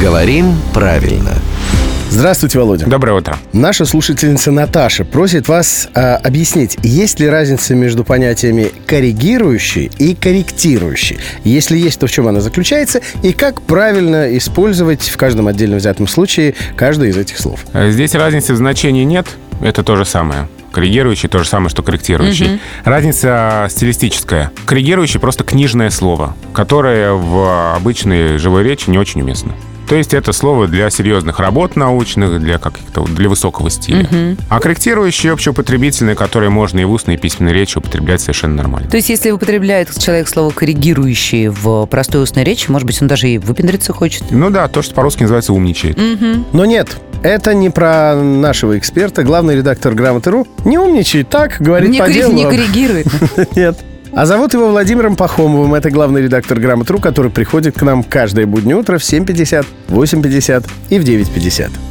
Говорим правильно. Здравствуйте, Володя. Доброе утро. Наша слушательница Наташа просит вас а, объяснить, есть ли разница между понятиями коррегирующий и корректирующий. Если есть, то в чем она заключается и как правильно использовать в каждом отдельно взятом случае каждое из этих слов. Э, Здесь разницы в значении нет. Это то же самое. Коррегирующий то же самое, что корректирующий. Разница стилистическая. Коррегирующий просто книжное слово, которое в обычной живой речи не очень уместно. То есть это слово для серьезных работ научных, для каких-то для высокого стиля. А корректирующий общеупотребительный, который можно и в устной, и письменной речи употреблять совершенно нормально. То есть, если употребляет человек слово «коррегирующий» в простой устной речи, может быть, он даже и выпендриться хочет. Ну да, то, что по-русски называется умничает. Но нет, это не про нашего эксперта. Главный редактор «Грамоты.ру» не умничает так, говорит Не, по делу. не коррегирует. Нет. А зовут его Владимиром Пахомовым. Это главный редактор «Грамотру», который приходит к нам каждое буднее утро в 7.50, 8.50 и в 9.50.